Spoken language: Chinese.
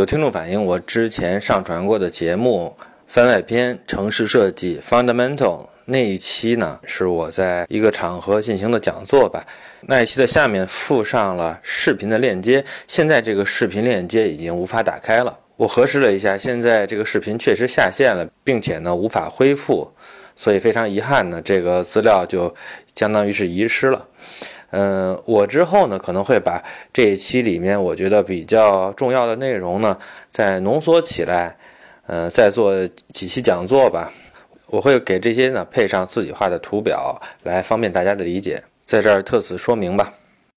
有听众反映，我之前上传过的节目番外篇《城市设计 Fundamental》那一期呢，是我在一个场合进行的讲座吧。那一期的下面附上了视频的链接，现在这个视频链接已经无法打开了。我核实了一下，现在这个视频确实下线了，并且呢无法恢复，所以非常遗憾呢，这个资料就相当于是遗失了。嗯，我之后呢可能会把这一期里面我觉得比较重要的内容呢再浓缩起来，呃，再做几期讲座吧。我会给这些呢配上自己画的图表，来方便大家的理解。在这儿特此说明吧。